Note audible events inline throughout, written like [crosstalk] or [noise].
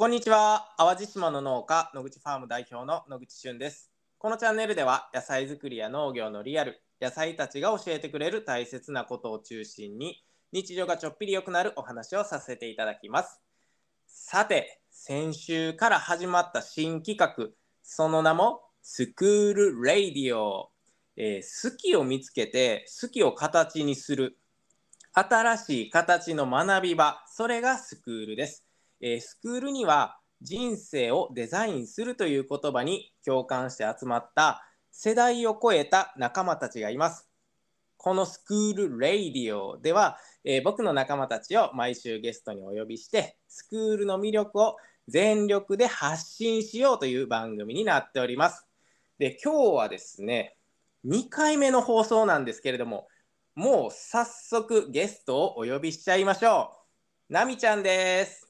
こんにちは。淡路島の農家野口ファーム代表の野口俊です。このチャンネルでは野菜作りや農業のリアル野菜たちが教えてくれる大切なことを中心に日常がちょっぴり良くなるお話をさせていただきます。さて先週から始まった新企画その名もスクールレイディオ、えー、好きを見つけて好きを形にする。新しい形の学び場それがスクールです。え、スクールには人生をデザインするという言葉に共感して集まった世代を超えた仲間たちがいます。このスクールレイディオでは、えー、僕の仲間たちを毎週ゲストにお呼びしてスクールの魅力を全力で発信しようという番組になっております。で今日はですね2回目の放送なんですけれどももう早速ゲストをお呼びしちゃいましょう。なみちゃんです。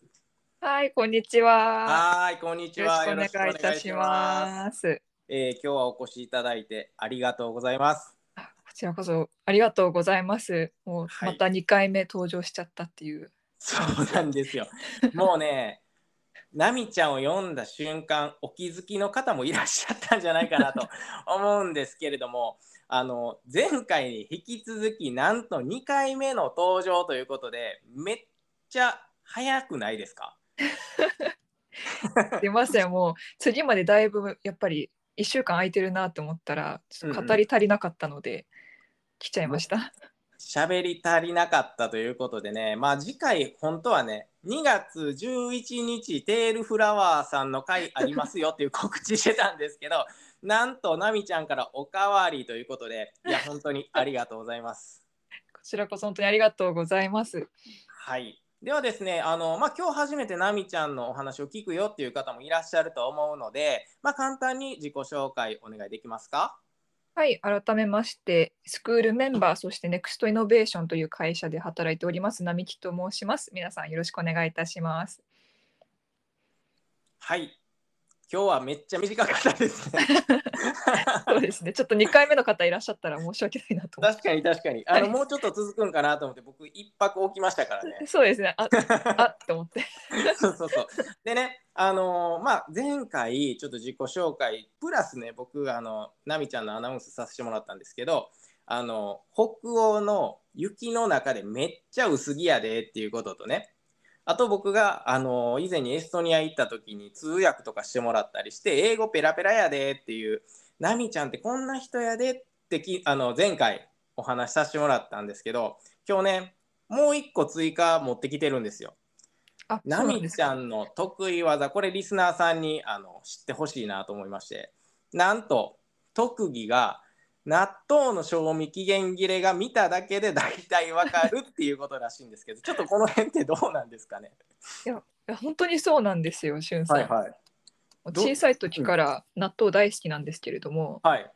はい、こんにちは。はい、こんにちは。よろしくお願いいたします。えー、今日はお越しいただいてありがとうございます。こちらこそありがとうございます。もうまた2回目登場しちゃったっていう。はい、そうなんですよ。[laughs] もうね、ナミちゃんを読んだ瞬間、お気づきの方もいらっしゃったんじゃないかなと [laughs] 思うんですけれども、あの前回に引き続きなんと2回目の登場ということで、めっちゃ早くないですか？[laughs] 出ましたよもう次までだいぶやっぱり1週間空いてるなと思ったらちょっと語り足りなかったので、うん、来ちゃいました。喋り足りなかったということでねまあ次回本当はね2月11日テールフラワーさんの回ありますよっていう告知してたんですけど [laughs] なんとナミちゃんからおかわりということでいや本当にありがとうございます。[laughs] こちらこそ本当にありがとうございます。はいではですね、あのまあ、今日初めてナミちゃんのお話を聞くよっていう方もいらっしゃると思うので、まあ、簡単に自己紹介お願いできますか？はい、改めまして、スクールメンバー、そしてネクストイノベーションという会社で働いております、並木と申します。皆さんよろしくお願いいたします。はい、今日はめっちゃ短かったですね。[laughs] そうですね。ちょっと2回目の方いらっしゃったら申し訳ないなと確かに確かに。あの、はい、もうちょっと続くんかなと思って僕一泊置きましたからね。[laughs] そうですね。ああって思って。[laughs] そうそうそう。でね、あのー、まあ前回ちょっと自己紹介プラスね僕あのナミちゃんのアナウンスさせてもらったんですけど。あの北欧の雪の中でめっちゃ薄着やでっていうこととねあと僕が、あの以前にエストニア行った時に通訳とかしてもらったりして英語ペラペラやでっていうナミちゃんってこんな人やでってきあの前回お話しさせてもらったんですけど今日ねもう一個追加持ってきてるんですよ。ナミちゃんの得意技これリスナーさんにあの知ってほしいなと思いましてなんと特技が納豆の賞味期限切れが見ただけで大体わかるっていうことらしいんですけどちょっとこの辺ってどうなんですかね？いや本当にそうなんですよしゅんさん、はいはい、小さい時から納豆大好きなんですけれども、はい、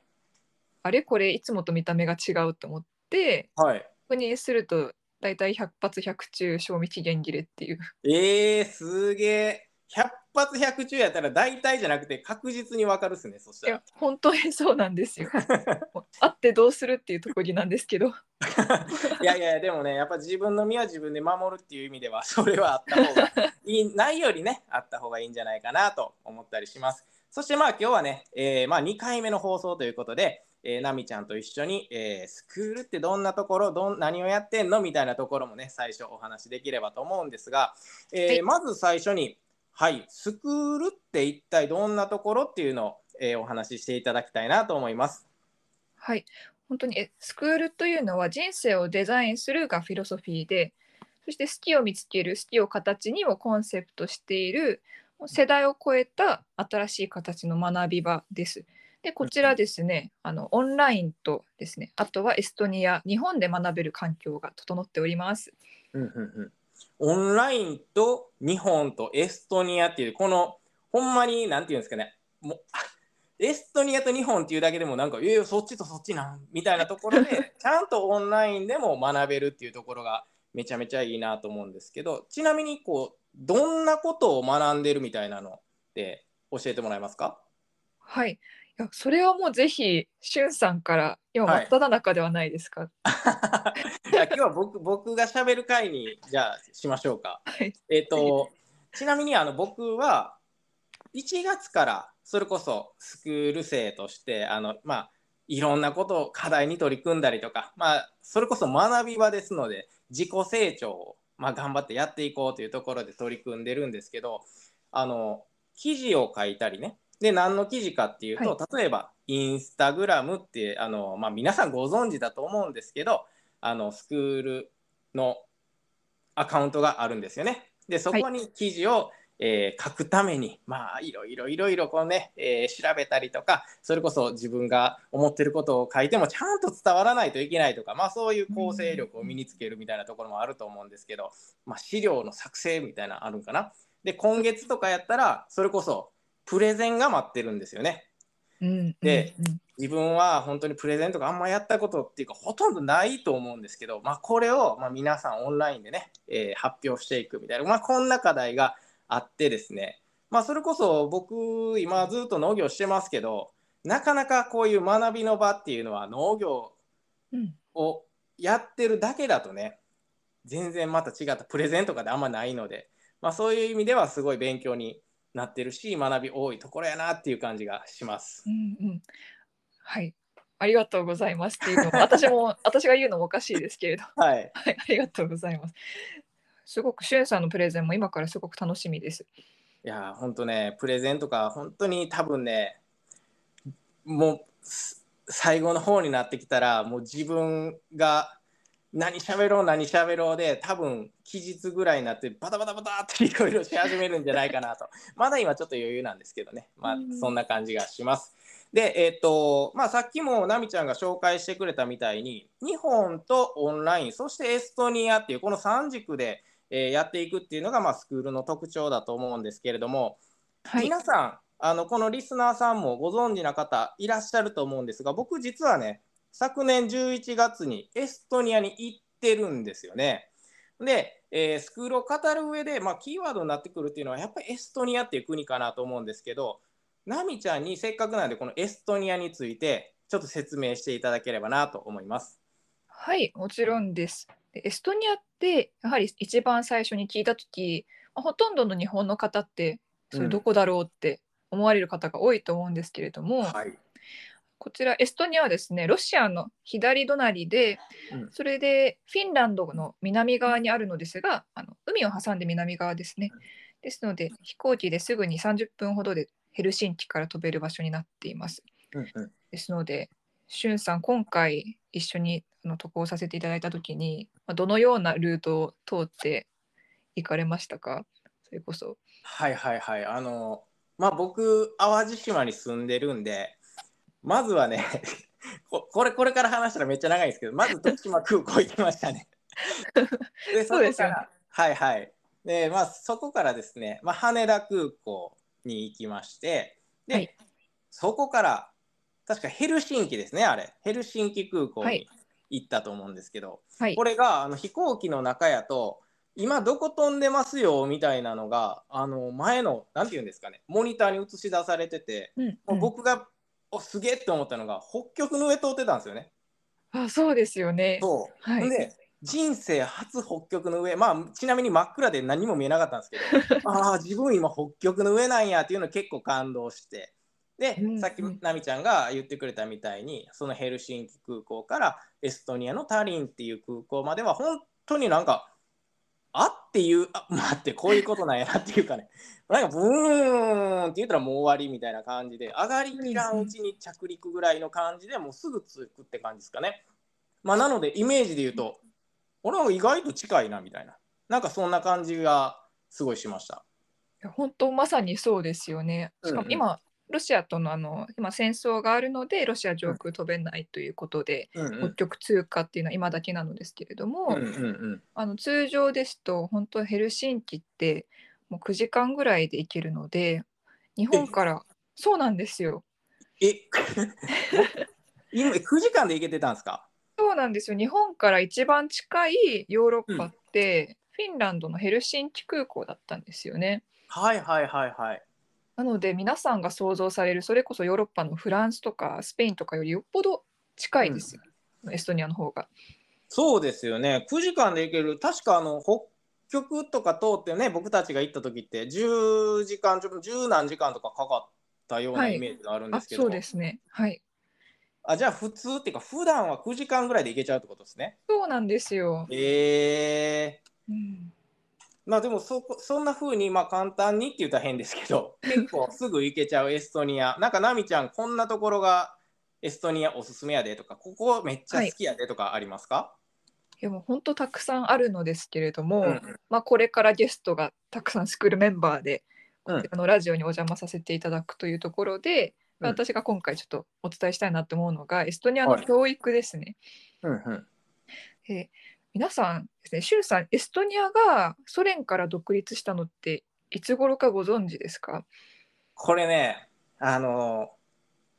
あれこれいつもと見た目が違うと思って、はい、ここにすると大体100発100中賞味期限切れっていう。えー、すげえ100発100中やったら大体じゃなくて確実に分かるっすねそしたら。いや本当にそうなんですよ。[laughs] あってどうするっていうところなんですけど。[laughs] いやいやでもねやっぱ自分の身は自分で守るっていう意味ではそれはあった方がいいないよりねあった方がいいんじゃないかなと思ったりします。そしてまあ今日はね、えー、まあ2回目の放送ということでえー、ナミちゃんと一緒に、えー、スクールってどんなところどん何をやってんのみたいなところもね最初お話できればと思うんですが、えーはい、まず最初にはい、スクールって一体どんなところっていうのを、えー、お話ししていただきたいなと思います。はい、本当にえスクールというのは人生をデザインするがフィロソフィーで、そして好きを見つける、好きを形にをコンセプトしている世代を超えた新しい形の学び場です。で、こちらですね、あのオンラインとですね、あとはエストニア、日本で学べる環境が整っております。うんうんうんオンラインと日本とエストニアっていうこのほんまに何て言うんですかね。もうエストニアと日本っていうだけでもなんかいやそっちとそっちなん？みたいなところで [laughs] ちゃんとオンラインでも学べるっていうところがめちゃめちゃいいなと思うんですけどちなみにこうどんなことを学んでるみたいなのって教えてもらえますか？はいやそれはもうぜひしゅんさんから今真っ只中ではないですか？は [laughs] い、今日は僕僕がしゃべる会にじゃあしましょうか。はい、えっ、ー、とちなみにあの僕は1月からそれこそスクール生としてあのまあいろんなことを課題に取り組んだりとか、まあ、それこそ学び場ですので自己成長を、まあ、頑張ってやっていこうというところで取り組んでるんですけどあの記事を書いたりねで何の記事かっていうと、は例えばインスタグラムってあの、まあ、皆さんご存知だと思うんですけどあのスクールのアカウントがあるんですよね。でそこに記事を、えー書くためにまあいろいろいろいろこうね、えー調べたりとかそれこそ自分が思ってることを書いてもちゃんと伝わらないといけないとかまあそういう構成力を身につけるみたいなところもあると思うんですけど、まあ、資料の作成みたいなのあるんかな。で今月とかやったらそれこそプレゼンが待ってるんですよね。うんで自分は本当にプレゼントがあんまやったことっていうかほとんどないと思うんですけど、まあ、これをまあ皆さんオンラインでね、えー発表していくみたいな、まあ、こんな課題があってですね、まあ、それこそ僕今ずっと農業してますけどなかなかこういう学びの場っていうのは農業うん。をやってるだけだとね全然また違ったプレゼンとかであんまないので、まあ、そういう意味ではすごい勉強になってるし学び多いところやなっていう感じがします。うんうん。はい。ありがとうございますっていうのも [laughs] 私も私が言うのもおかしいですけれど。[laughs] はい。はいありがとうございます。すごくしゅんさんのプレゼンも今からすごく楽しみです。いやーほんとねプレゼンとか本当に多分ねもうす最後の方になってきたらもう自分が何喋ろう何喋ろうで多分期日ぐらいになってバタバタバタっていろいろし始めるんじゃないかなと。[laughs] まだ今ちょっと余裕なんですけどね。まあうん。そんな感じがします。でえっ、とまあさっきも奈美ちゃんが紹介してくれたみたいに日本とオンラインそしてエストニアっていうこの3軸で、えーやっていくっていうのが、まあ、スクールの特徴だと思うんですけれども、はい。皆さんあのこのリスナーさんもご存知な方いらっしゃると思うんですが僕実はね昨年11月にエストニアに行ってるんですよね。で、えースクールを語る上で、まあ、キーワードになってくるっていうのはやっぱりエストニアっていう国かなと思うんですけどナミちゃんにせっかくなんでこのエストニアについてちょっと説明していただければなと思います。はい、もちろんです。でエストニアってやはり一番最初に聞いた時、まあほとんどの日本の方ってそれどこだろうって思われる方が多いと思うんですけれども、はい、こちらエストニアはですねロシアの左隣で、うんそれでフィンランドの南側にあるのですがあの海を挟んで南側ですね。ですので飛行機ですぐに30分ほどでヘルシンキから飛べる場所になっています。うんうんですので、しゅんさん、今回一緒にあの渡航させていただいたときに、まあどのようなルートを通って行かれましたか？それこそ。はいはいはい。あの、まあ僕、淡路島に住んでるんで、まずはね、[laughs] ここれこれから話したらめっちゃ長いんですけど、まず徳島空港行きましたね。[laughs] でそうですよねこからはいはい。で、まあそこからですね、まあ、羽田空港に行きまして、で、はいそこから、確かヘルシンキですね、あれ。ヘルシンキ空港にはい行ったと思うんですけど、はいこ。れがあの飛行機の中やと今どこ飛んでますよみたいなのがあの前のなんて言うんですかねモニターに映し出されてて、うんもううん僕がおすげえって思ったのが北極の上通ってたんですよね。あそうですよね。そう、はいで人生初北極の上まあちなみに真っ暗で何も見えなかったんですけど [laughs] ああ自分今北極の上なんやっていうの結構感動してで、うんさっきうん奈美ちゃんが言ってくれたみたいにそのヘルシンキ空港からエストニアのタリンっていう空港までは本当になんかあっていうあ待ってこういうことなんやなっていうかね [laughs] なんかブーンって言ったらもう終わりみたいな感じで上がりきらんうちに着陸ぐらいの感じでもうすぐ着くって感じですかね。まあ、なのでイメージで言うと俺は意外と近いなみたいななんかそんな感じがすごいしました。本当まさにそうですよね。しかも今、ロシアとのあの今戦争があるのでロシア上空飛べないということで、うん北極通過っていうのは今だけなのですけれども、うんうんうん。あの通常ですと本当ヘルシンキってもう9時間ぐらいで行けるので日本からそうなんですよ。え今9時間で行けてたんですか？そうなんですよ。日本から一番近いヨーロッパって、フィンランドのヘルシンキ空港だったんですよね。はいはいはいはい。なので皆さんが想像されるそれこそヨーロッパのフランスとかスペインとかよりよっぽど近いですよ、エストニアの方が。そうですよね。9時間で行ける。確かあの北局とか通ってね僕たちが行った時って10時間ちょっと10何時間とかかかったようなはい。イメージがあるんであすけど、そうですね。はい。あじゃあ普通っていうか普段は9時間ぐらいで行けちゃうってことですね。そうなんですよ、えー、うん、まあでもそこそんな風にまあ簡単にって言ったら変ですけど [laughs] 結構すぐ行けちゃうエストニア。なんかナミちゃんこんなところがエストニアおすすめやでとかここめっちゃ好きやでとかありますか、いやもう本当たくさんあるのですけれども、うんまあ、これからゲストがたくさんスクールメンバーでうん。こちらのラジオにお邪魔させていただくというところで、うん。私が今回ちょっとお伝えしたいなと思うのがエストニアのはい。教育ですね。うんうん。えー皆さんですね、シュウさん、エストニアがソ連から独立したのっていつ頃かご存知ですか？これねあの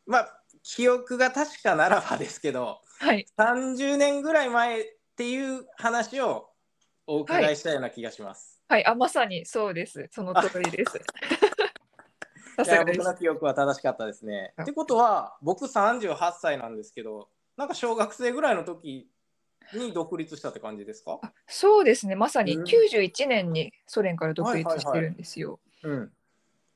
まあ記憶が確かならばですけどはい、30年ぐらい前っていう話をお伺いしたような気がします。はい、あまさにそうです。その通り [laughs] です。僕の記憶は正しかったですね。あってことは僕38歳なんですけどなんか小学生ぐらいの時に独立したって感じですか？あそうですね、まさにうん。91年にソ連から独立してるんですよ。うん。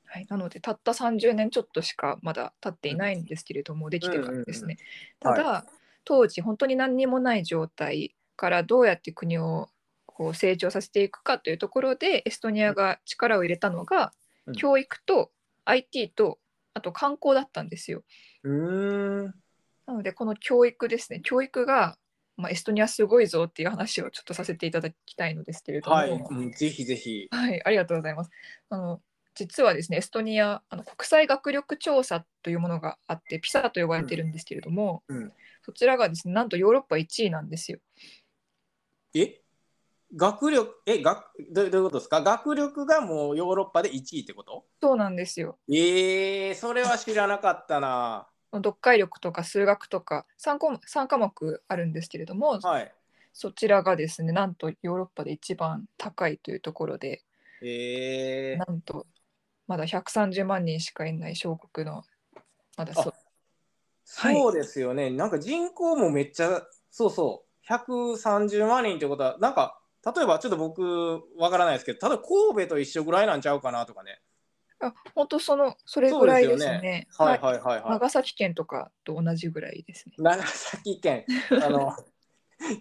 はい、なのでたった30年ちょっとしかまだ経っていないんですけれども、できてからですね。ただ、当時本当に何にもない状態からどうやって国をこう成長させていくかというところでエストニアが力を入れたのが、うん。教育と IT とあと観光だったんですよ。うーん。なのでこの教育ですね。教育が、まあ、エストニアすごいぞっていう話をちょっとさせていただきたいのですけれども、はい、うんぜひぜひ。はい、ありがとうございます。あの実はですね、エストニアあの国際学力調査というものがあって、ピサと呼ばれてるんですけれども、うんうんそちらがですね、なんとヨーロッパ1位なんですよ。え？学力え学どういうことですか？学力がもうヨーロッパで1位ってこと？そうなんですよ。えー、それは知らなかったな。読解力とか数学とか 3, 項目3科目あるんですけれども、はい。そちらがですね、なんとヨーロッパで一番高いというところで、えー、なんとまだ130万人しかいない小国の、まだそうはいそうですよね。なんか人口もめっちゃ、そうそう、130万人ってことは、なんか、例えばちょっと僕、わからないですけど、例えば神戸と一緒ぐらいなんちゃうかなとかね。あ本当そのそれぐらいですそうですよね。はいはいはいはい。長崎県とかと同じぐらいですね。長崎県、[laughs] あの、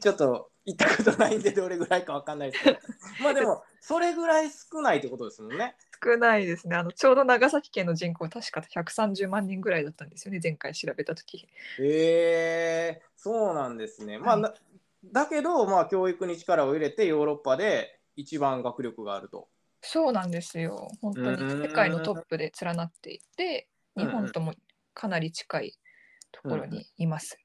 ちょっと行ったことないんで、どれぐらいかわかんないですけど、まあでも、[laughs] それぐらい少ないってことですもんね。少ないですね。あのちょうど長崎県の人口確か130万人ぐらいだったんですよね。前回調べた時。えー、そうなんですね。まあ、はいなだけど、まあ、教育に力を入れて、ヨーロッパで一番学力があると。そうなんですよ。本当にうん世界のトップで連なっていて、うん日本ともかなり近いところにいます。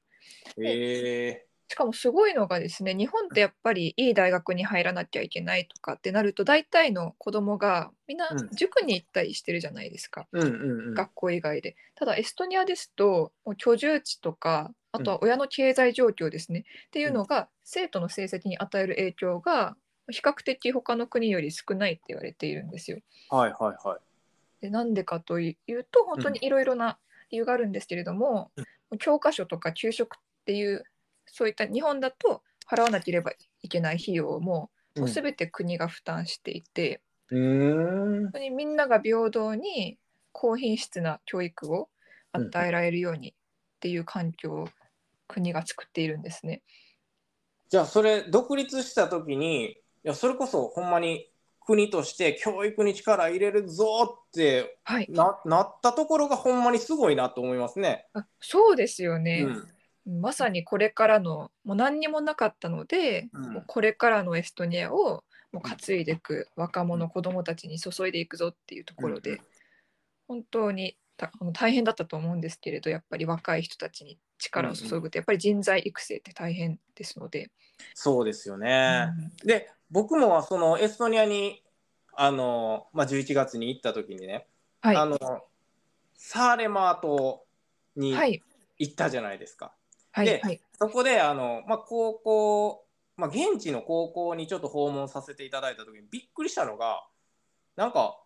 えしかもすごいのがですね、日本ってやっぱりいい大学に入らなきゃいけないとかってなると、大体の子供がみんなうん塾に行ったりしてるじゃないですか。ー、うんうんうん。学校以外で。ただエストニアですともう居住地とかあとは親の経済状況ですね、っていうのが生徒の成績に与える影響が比較的他の国より少ないって言われているんですよ。はいはいはい。でなんでかというと本当にいろいろな理由があるんですけれども、教科書とか給食っていうそういった日本だと払わなければいけない費用ももう全て国が負担していて、うーん本当にみんなが平等に高品質な教育を与えられるようにっていう環境を国が作っているんですね。じゃあそれ独立した時にいやそれこそほんまに国として教育に力入れるぞってはい、ななったところがほんまにすごいなと思いますね。あそうですよね、うん。まさにこれからのもう何にもなかったので、うん。もうこれからのエストニアをもう担いでいく若者、子どもたちに注いでいくぞっていうところで、うん。本当にた大変だったと思うんですけれどやっぱり若い人たちに力を注ぐとやっぱり人材育成って大変ですので。そうですよね。うん。で僕もそのエストニアにあの、まあ、11月に行った時にね、はい、あのサーレマー島にはい。行ったじゃないですか。はいではい。そこであの、まあ、高校、まあ、現地の高校にちょっと訪問させていただいた時にびっくりしたのがなんか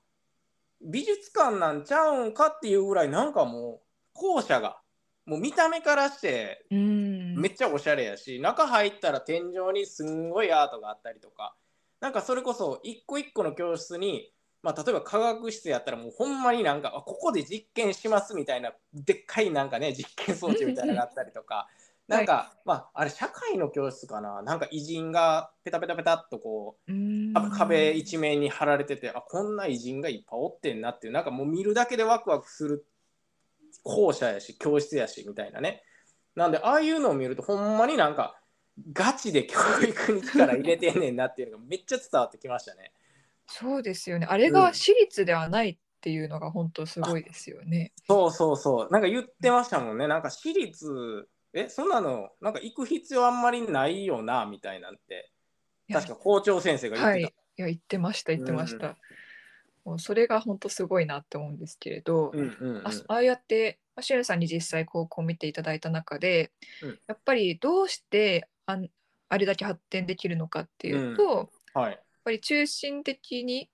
美術館なんちゃうんかっていうぐらいなんかもう校舎がもう見た目からしてうんめっちゃおしゃれやし、中入ったら天井にすんごいアートがあったりとか。なんかそれこそ一個一個の教室に、まあ、例えば科学室やったらもうほんまになんかあここで実験しますみたいなでっかいなんかね実験装置みたいなのがあったりとか。なんか、まああれ社会の教室かな。なんか偉人がペタペタペタっとこう壁一面に貼られててあこんな偉人がいっぱいおってんなっていうなんかもう見るだけでワクワクする校舎やし教室やしみたいなねなんでああいうのを見るとほんまになんかガチで教育に力入れてんねんなっていうのがめっちゃ伝わってきましたね。そうですよね。あれが私立ではないっていうのが本当すごいですよね。そうそうそうなんか言ってましたもんねなんか私立えそんなのなんか行く必要あんまりないよなみたいなんて確か校長先生が言っはい。てた。いや言ってました言ってました。もうそれが本当すごいなって思うんですけれど、うんうんうんあああやってまあしゅんさんに実際高校を見ていただいた中で、うんやっぱりどうしてあんあれだけ発展できるのかっていうと、やっはい。ぱり中心的に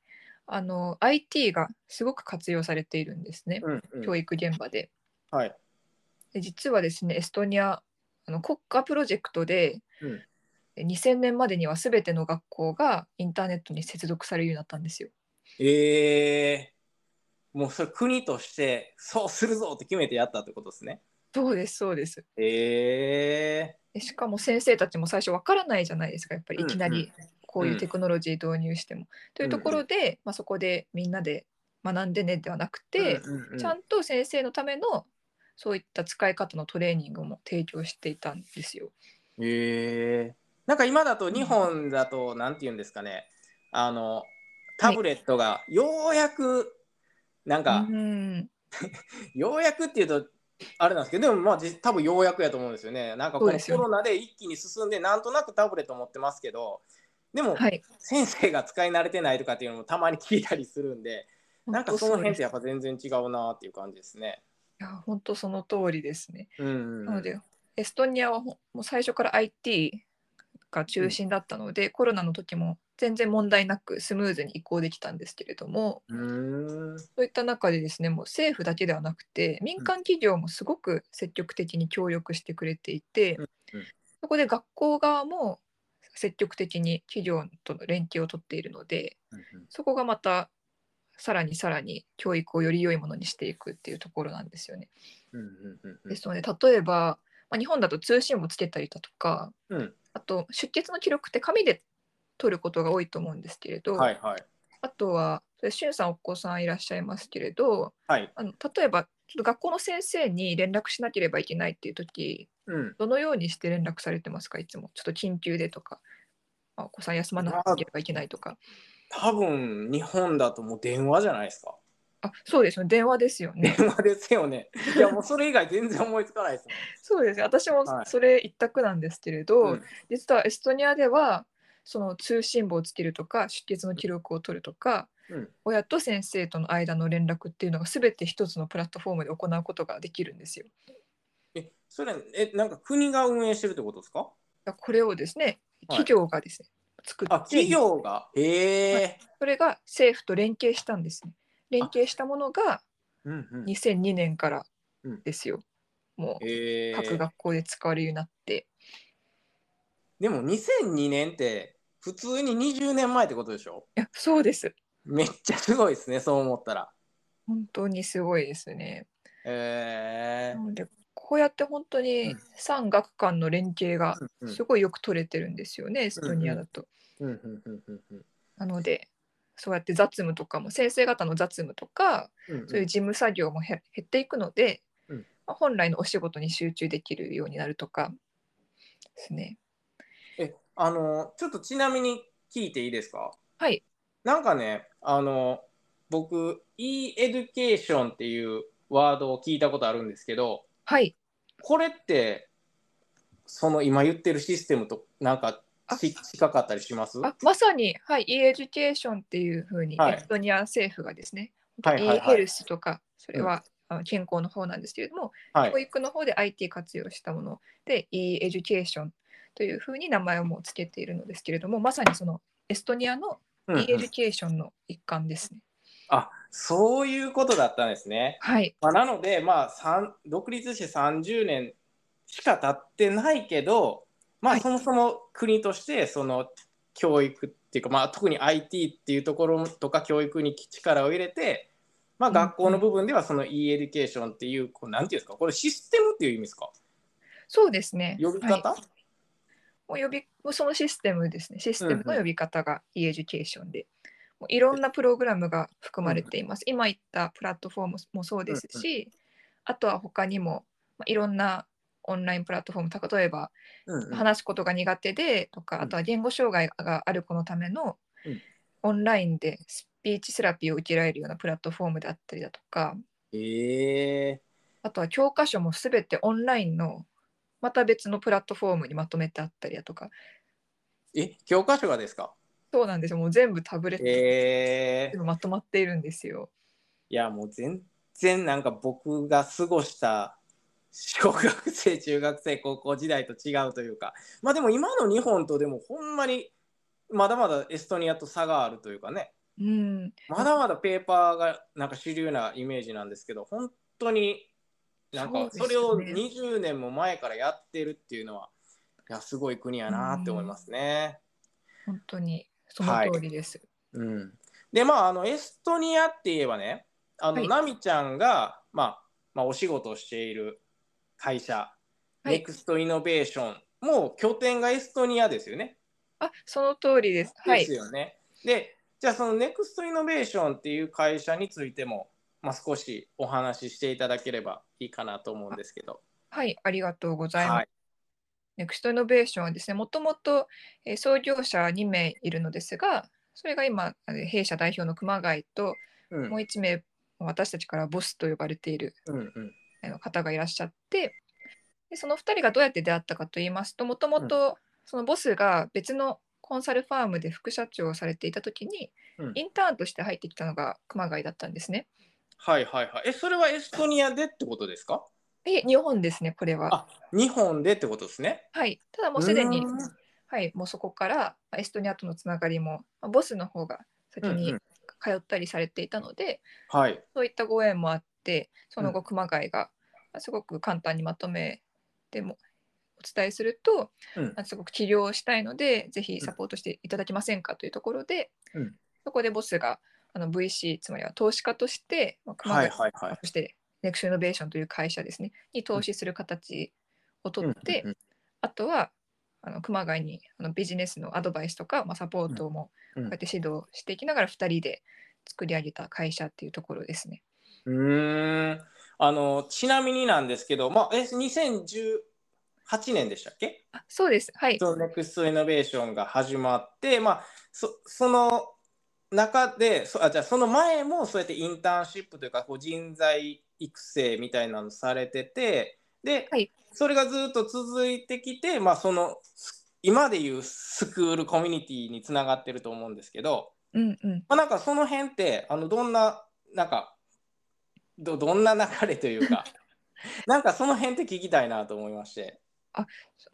あの IT がすごく活用されているんですね、うんうん教育現場で。はい。で実はですねエストニアあの国家プロジェクトで、うんえ2000年までには全ての学校がインターネットに接続されるようになったんですよ。えー、もうそれ国としてそうするぞって決めてやったってことですね。そうですそうです。えでしかも先生たちも最初わからないじゃないですかやっぱりいきなうんうりこういうテクノロジー導入しても。というところで、まあ、そこでみんなで学んでねではなくー、て、うんうんうんちゃんと先生のためのそういった使い方のトレーニングも提供していたんですよ。えー、なんか今だと日本だとなんて言うんですかねあのタブレットがようやくなんか、うん [laughs] ようやくっていうとあれなんですけどでもまあじ多分ようやくやと思うんですよねなんかこのコロナで一気に進んでなんとなくタブレット持ってますけどでもはい。先生が使い慣れてないとかっていうのもたまに聞いたりするんでなんかその辺ってやっぱ全然違うなっていう感じですね。いや本当その通りですね。うんうんうんなのでエストニアはほもう最初から IT が中心だったので、コロナの時も全然問題なくスムーズに移行できたんですけれどもそういった中でですねもう政府だけではなくて民間企業もすごく積極的に協力してくれていて、うんうん。そこで学校側も積極的に企業との連携を取っているのでそこがまたさらにさらに教育をより良いものにしていくっていうところなんですよね。うんうんうんうん。ですので例えば、まあ、日本だと通信簿つけたりだとかうんあと出血の記録って紙で取ることが多いと思うんですけれど、はいはいあとはしゅんさんお子さんいらっしゃいますけれどはい。あの例えばちょっと学校の先生に連絡しなければいけないっていう時うん。どのようにして連絡されてますか？いつもちょっと緊急でとか、まあお子さん休まなければいけないとか多分日本だともう電話じゃないですか。あそうですよね電話ですよね電話ですよね。いやもうそれ以外全然思いつかないです [laughs] そうですね私もはいそれ一択なんですけれど、もん。実はエストニアではその通信簿をつけるとか出血の記録を取るとかうん。親と先生との間の連絡っていうのが全て一つのプラットフォームで行うことができるんですよ。え、それえなんか国が運営してるってことですか？これをですねはい企業がですね、作ってあ、企業が？へえ。それが政府と連携したんですね。連携したものがうんうん。2002年からうんですよ。もうへえ。各学校で使われるようになって。でも2002年って普通に20年前ってことでしょ？いやそうです。めっちゃすごいですね。そう思ったら。本当にすごいですね。へえな。のでこうやって本当うにん産学間の連携がうんうんすごいよく取れてるんですよね、エストニアだと。うんうんうんうんうんなのでそうやって雑務とかも先生方の雑務とかうんそういう事務作業もへ減っていくので、うんまあ本来のお仕事に集中できるようになるとかですね。え、あのちょっとちなみに聞いていいですか？はい。なんかね、あの僕 e エデュケーションっていうワードを聞いたことあるんですけど、はい。これってその今言ってるシステムとなんか近かったりします？あまさに、はい、e エデュケーションっていうふうに、はいエストニア政府がですね、はい e ヘルスとか、それは、健康の方なんですけれども、はい教育の方で IT 活用したもので e エデュケーションというふうに名前をもうつけているのですけれども、まさにそのエストニアのうん e エデュケーションの一環ですね。あ、そういうことだったんですね。はい。まあ、なので、まあ、三独立して30年しか経ってないけど、まあ、はい。そもそも国としてその教育っていうか、まあ、特に IT っていうところとか教育に力を入れて、まあ、うん。学校の部分ではその e エデュケーションっていうこうなんていうんですか？これシステムっていう意味ですか？そうですね。呼び方、はい。もう呼びそのシステムですね。システムの呼び方が e エデュケーションで、もういろんなプログラムが含まれています。今言ったプラットフォームもそうですし、あとは他にも、まあ、いろんなオンラインプラットフォーム、例えばうんうん。話すことが苦手でとか、うん。あとは言語障害がある子のためのうん。オンラインでスピーチセラピーを受けられるようなプラットフォームであったりだとか、え。あとは教科書もすべてオンラインのまた別のプラットフォームにまとめてあったりだとか、ー、え教科書がですか？そうなんですよ。もう全部タブレットえ。ー、でまとまっているんですよ。いやもう全然なんか僕が過ごした小学生中学生高校時代と違うというか。まあでも今の日本とでもほんまにまだまだエストニアと差があるというかね。うん、まだまだペーパーがなんか主流なイメージなんですけど本当になんかそれを20年も前からやってるっていうのはいやすごい国やなって思いますね。本当にその通りです。うん、でまああのエストニアって言えばねあの、はい。ナミちゃんが、まあ、まあお仕事をしている会社、はいネクストイノベーションもう拠点がエストニアですよね。あ、その通りです。はいです。よね。でじゃあそのネクストイノベーションっていう会社についても、まあ、少しお話ししていただければいいかなと思うんですけど。はい、ありがとうございます。はいネクストイノベーションはですね、もともとえー創業者2名いるのですが、それが今、弊社代表の熊谷と、うんもう1名、私たちからボスと呼ばれているうんうん方がいらっしゃって、でその2人がどうやって出会ったかといいますと、もともとそのボスが別のコンサルファームで副社長をされていたときに、うんインターンとして入ってきたのが熊谷だったんですね。はいはいはい。えそれはエストニアでってことですか？で、日本ですね、これは。あ日本でってことですね。はい、ただもうすでにはい、もうそこからまあエストニアとのつながりも、まあボスの方が先にうんうん通ったりされていたので、はい。そういったご縁もあって、その後、熊谷がまあすごく簡単にまとめてもお伝えすると、うん。まあすごく治療をしたいので、ぜひサポートしていただけませんかというところで、うん。そこでボスがあの VC、つまりは投資家として、まあ熊はい谷はいはい。そしてネクストイノベーションという会社ですね、に投資する形をとって、うんうんあとはあの熊谷にあのビジネスのアドバイスとか、まあ、サポートもうん。こうやって指導していきながら2人で作り上げた会社っていうところですね。うーんあのちなみになんですけど、まあ、え2018年でしたっけ？あそうです。はい。そのネクストイノベーションが始まって、まあ、そその中でそあじゃあその前もそうやってインターンシップというかこう人材育成みたいなのされててで、はいそれがずっと続いてきて、まあ、そのす今でいうスクールコミュニティにつながってると思うんですけど、うんうん。まあ、なんかその辺ってあのどんななんかど [laughs] どんな流れというか。[laughs] なんかその辺って聞きたいなと思いまして。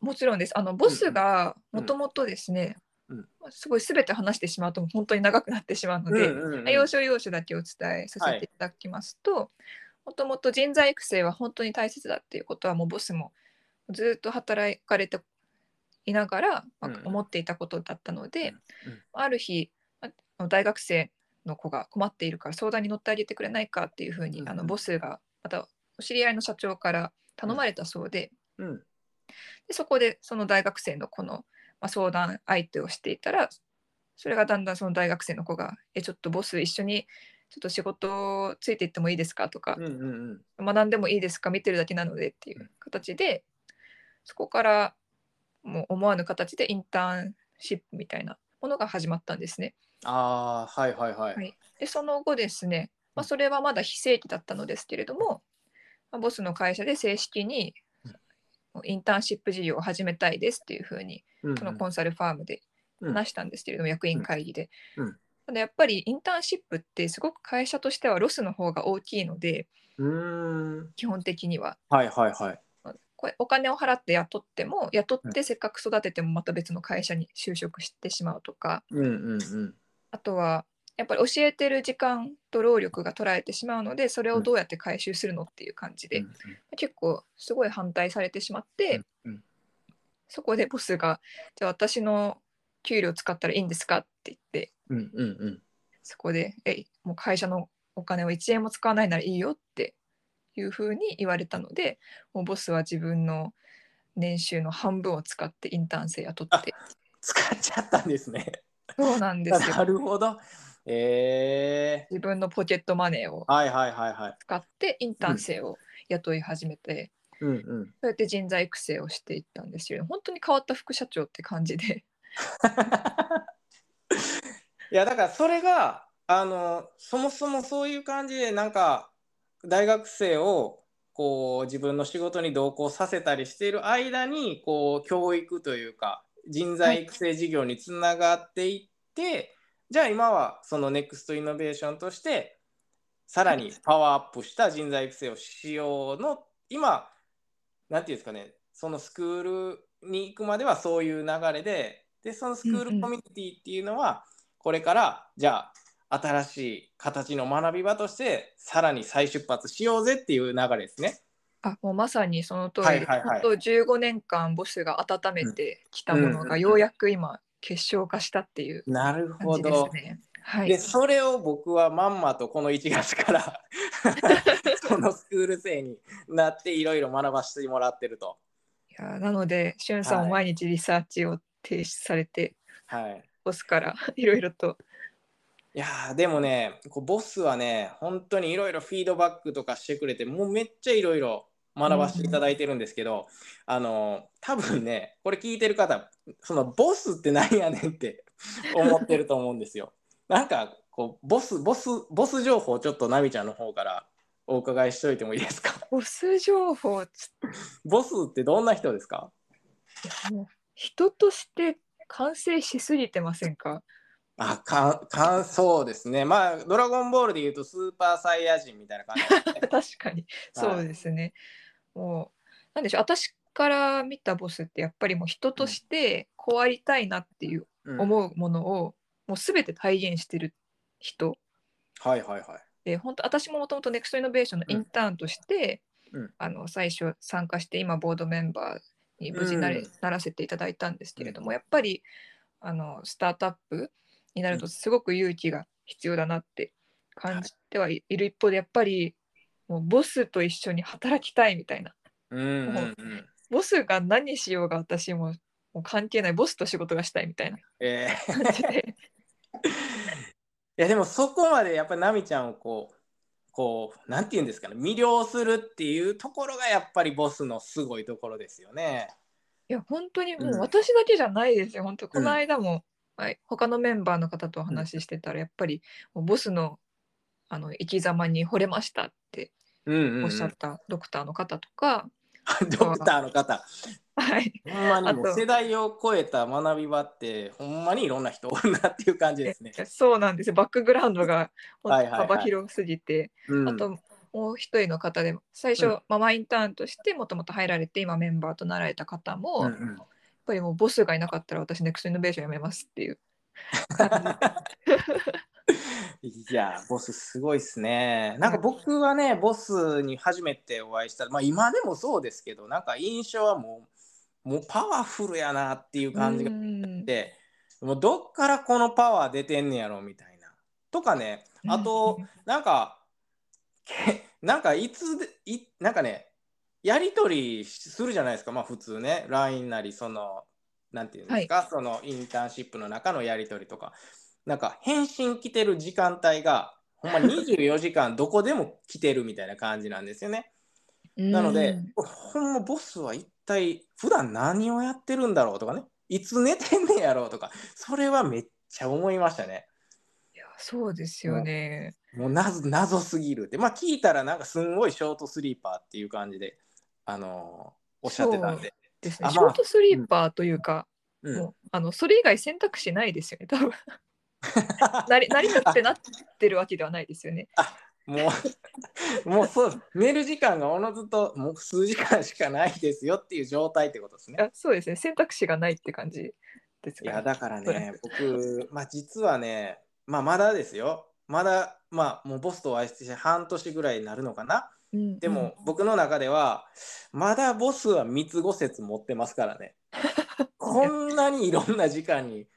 もちろんです。あのボスがうんもともとですね、うん。まあすごい全て話してしまうと本当に長くなってしまうので、うんうんうん。要所要所だけお伝えさせていただきますと、もともと人材育成は本当に大切だっていうことはもうボスもずっと働かれていながら、まあうん思っていたことだったので、うんうん。ある日大学生の子が困っているから相談に乗ってあげてくれないかっていうふうに、あのボスがまたお知り合いの社長から頼まれたそうで,、うん。でそこでその大学生の子の、まあ、相談相手をしていたらそれがだんだんその大学生の子が「えちょっとボス一緒にちょっと仕事ついていってもいいですか?」とか学んでもいいですか？見てるだけなのでっていう形でそこからもう思わぬ形でインターンシップみたいなものが始まったんですね。ああはいはいはい。はい。でその後ですね、まあ、それはまだ非正規だったのですけれども、まあボスの会社で正式にインターンシップ事業を始めたいですっていうふうにうんそのコンサルファームでうん話したんですけれども、役員会議で。うん。ただやっぱりインターンシップってすごく会社としてはロスの方が大きいのでうーん。基本的には。はいはいはい。これお金を払って雇っても雇ってせっかく育ててもまた別の会社に就職してしまうとか。うんうんうん。あとはやっぱり教えてる時間と労力が取られてしまうのでそれをどうやって回収するのっていう感じで、うん。結構すごい反対されてしまって、うん。そこでボスがじゃあ私の給料使ったらいいんですかって言ってうん。うん。うん。そこで「えもう会社のお金を1円も使わないならいいよ」っていうふうに言われたのでもうボスは自分の年収の半分を使ってインターン生雇って。使っちゃったんですね。そうなんです [laughs] なよるほど。え自分のポケットマネーをー、はいはいはいはい。使ってインターン生を雇い始めて、うんうん。そうやって人材育成をしていったんですよ本当に変わった副社長って感じで [laughs] いやだからそれがあのそもそもそういう感じでなんか大学生をこう自分の仕事に同行させたりしている間にこう教育というか人材育成事業につながっていって、じゃあ今はそのネクストイノベーションとしてさらにパワーアップした人材育成をしようの今なんていうんですかねそのスクールに行くまではそういう流れででそのスクールコミュニティっていうのは、これからじゃあ新しい形の学び場としてさらに再出発しようぜっていう流れですね。あもうまさにその通り。で、はいはいはい。本当15年間ボスが温めてきたものがようやく今結晶化したっていうなる感じでほどす。ね。はい。で、それを僕はまんまとこの1月から [laughs] そのスクール生になっていろいろ学ばせてもらってると。いやなのでしゅんさんも毎日リサーチを提出されて、はい、ボスからいろいろと。いやーでもねこうボスはね本当にいろいろフィードバックとかしてくれてもうめっちゃいろいろ学ばせていただいてるんですけど、あの多分ねこれ聞いてる方そのボスって何やねんって [laughs] 思ってると思うんですよ。なんかこうボスボスボス情報ちょっとナミちゃんの方からお伺いしといてもいいですか？ボス情報つボスってどんな人ですか？人として完成しすぎてませんか？あかかそうですね。まあ「ドラゴンボール」で言うとスーパーサイヤ人みたいな感じね。[laughs] 確かに。そうですね、もうなんでしょう私から見たボスってやっぱりもう人としてこうありたいなっていううん。思うものをもう全て体現してる人。はいはいはい。で本当私ももともとネクストイノベーションのインターンとして、うん。あの最初参加して今ボードメンバーに無事なれ、うん。ならせていただいたんですけれども、やっぱりあのスタートアップになるとすごく勇気が必要だなって感じてはいる。一方でやっぱりもうボスと一緒に働きたいみたいな。うんうんうん。ボスが何しようが私ももう関係ない。ボスと仕事がしたいみたいな。えー感じで。いやでもそこまでやっぱりナミちゃんをこうこうなんて言うんですかね。魅了するっていうところがやっぱりボスのすごいところですよね。いや本当にもうんう私だけじゃないですよ、本当こうんの間も、はい、他のメンバーの方とお話ししてたら、やっぱりボスのあの生き様に惚れましたっおっしゃったドクターの方とか、[laughs] ドクターの方。はい、ほんまにもうあと。世代を超えた学び場ってほんまにいろんな人おるなっていう感じですね。そうなんです。よバックグラウンドが幅広すぎて、うん、あともう一人の方で最初、うん。ママインターンとしてもともと入られて今メンバーとなられた方も、やっうん。うんぱりもうボスがいなかったら私ネクストイノベーションやめますっていう [laughs] いやボスすごいっすね。なんか僕はねボスに初めてお会いしたまあ今でもそうですけどなんか印象はもうもうパワフルやなっていう感じがうん。でもうどっからこのパワー出てんねやろみたいな。とかねあとなんかけなんかいつでいなんかねやり取りするじゃないですかまあ普通ね。LINE なりそのなんていうんですか、そのインターンシップの中のやり取りとかなんか返信来てる時間帯がほんま24時間どこでも来てるみたいな感じなんですよね。なので、ほんまボスは一体普段何をやってるんだろうとかね、いつ寝てんねやろうとか、それはめっちゃ思いましたね。いやそうですよね。もう謎謎すぎるって。まあ聞いたらなんかすんごいショートスリーパーっていう感じで、あのーおっしゃってたんで。ですね。あまあショートスリーパーというか、うん、もうあのそれ以外選択肢ないですよね。多分 [laughs] なり成り立ってなってるわけではないですよね。もう、[laughs] もうそう、寝る時間がおのずともう数時間しかないですよっていう状態ってことですね。あそうですね。選択肢がないって感じですかね、いや、だからね、僕、まあ実はね、まあまだですよ。まだ、まあもうボスとお会いして半年ぐらいになるのかな。うんでも、僕の中では、まだボスは三つ五説持ってますからね。[laughs] こんなにいろんな時間に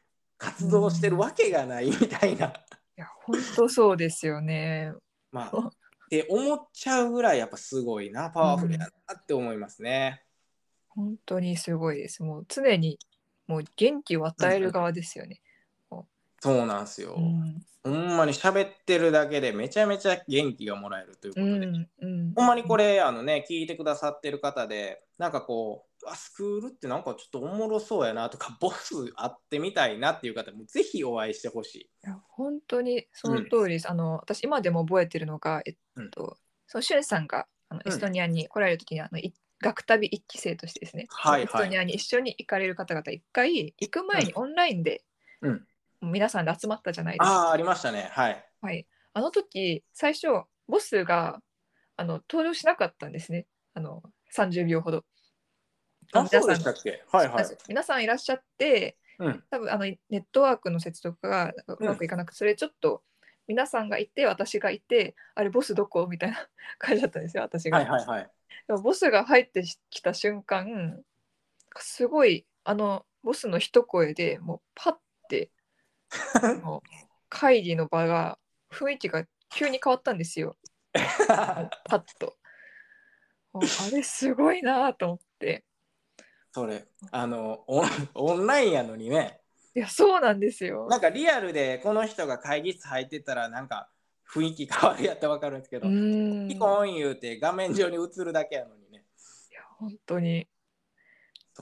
活動してるわけがないみたいな、いや本当そうですよね。まあって思っちゃうぐらいやっぱすごいなパワフルやなって思いますね。本当にすごいです。もう常にもう元気を与える側ですよね。そうなんですよ。うん、ほんまに喋ってるだけでめちゃめちゃ元気がもらえるというこうとで、ん、うん。ほんまにこれあのね聞いてくださってる方でなんかこうあスクールってなんかちょっとおもろそうやなとか [laughs] ボス会ってみたいなっていう方もぜひお会いしてほしい。いや本当にその通りです。あの私今でも覚えてるのが、えっと、そのしゅんさんがあのうん。エストニアに来られる時にあのい学旅一期生としてですね、はいはい。エストニアに一緒に行かれる方々一回行く前にオンラインで、うん。皆さんで集まったじゃないですか。ああありましたね。はい。はい、あの時最初ボスがあの登場しなかったんですね。あの30秒ほど。あ皆さんはいはい。皆さんいらっしゃってうん多分あのネットワークの接続がうまくいかなくて、それちょっと皆さんがいて私がいてあれボスどこ？みたいな [laughs] 感じだったんですよ私が。はいはいはい。でもボスが入ってきた瞬間すごいあのボスの一声でもうパッて [laughs] もう会議の場が雰囲気が急に変わったんですよ [laughs] パッと。あれすごいなと思ってそれあのオンオンラインやのにねいやそうなんですよ。なんかリアルでこの人が会議室入ってたらなんか雰囲気変わるやったら分かるんですけうど、ピコン言うて画面上に映るだけやのにね。や本当に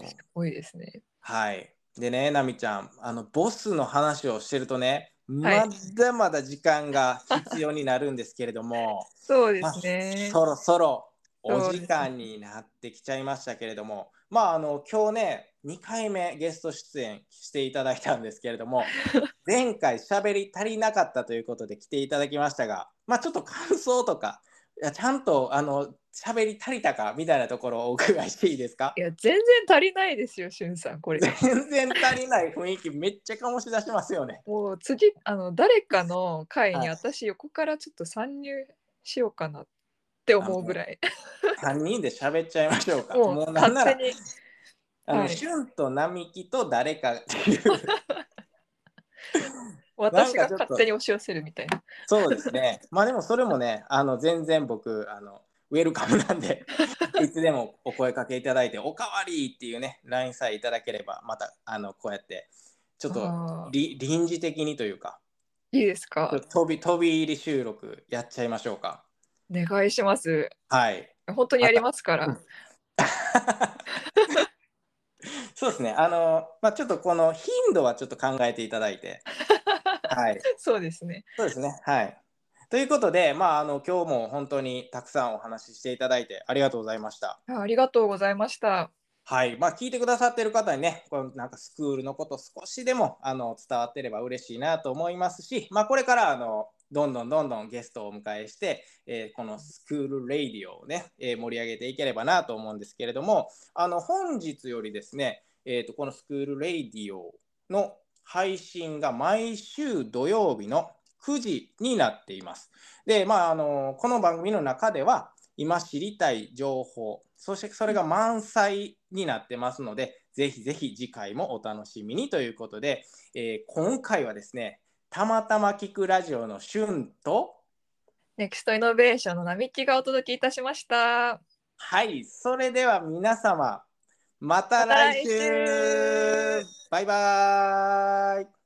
すごいですね。はい。でね、ナミちゃん、あのボスの話をしてるとね、はいまだまだ時間が必要になるんですけれども、[laughs] そうでまあすね。そろそろお時間になってきちゃいましたけれども、まああの今日ね、2回目ゲスト出演していただいたんですけれども、[laughs] 前回喋り足りなかったということで来ていただきましたが、まあちょっと感想とか、いやちゃんとあの喋り足りたかみたいなところをお伺いしていいですか？いや全然足りないですよしゅんさんこれ。全然足りない雰囲気めっちゃ醸し出しますよね。もう次あの誰かの回にはい私横からちょっと参入しようかなって思うぐらい。3人で喋っちゃいましょうか。もうなんならあの、はいシュンと並木と誰かっていう私が勝手に押し寄せるみたいな。そうですね。まあでもそれもね、あの全然僕あのウェルカムなんで、[laughs] いつでもお声かけいただいて、おかわりっていうね、LINE さえいただければ、またあのこうやって、ちょっと臨時的にというか、いいですか？飛び飛び入り収録やっちゃいましょうか。お願いします。はい。本当にやりますから。うん [laughs] そうですね。あの、まあ、ちょっとこの頻度はちょっと考えていただいて。[laughs] はい。そうですね。そうですね。はい。ということで、まあ、あの、今日も本当にたくさんお話ししていただいてありがとうございました。あありがとうございました。はい。まあ、聞いてくださってる方にね、このなんかスクールのこと少しでもあの伝わってれば嬉しいなと思いますし、まあ、これからあの、どんどんどんどんゲストをお迎えして、えーこのスクールレイディオをね、えー盛り上げていければなと思うんですけれども、あの本日よりですね、えーとこのスクールレイディオの配信が毎週土曜日の9時になっています。で、まあ、あのこの番組の中では今知りたい情報、そしてそれが満載になってますので、ぜひぜひ次回もお楽しみにということで、えー今回はですね、たまたま聞くラジオの旬と、ネクストイノベーションの並木がお届けいたしました。はい、それでは皆様、また来週。また来週。バイバーイ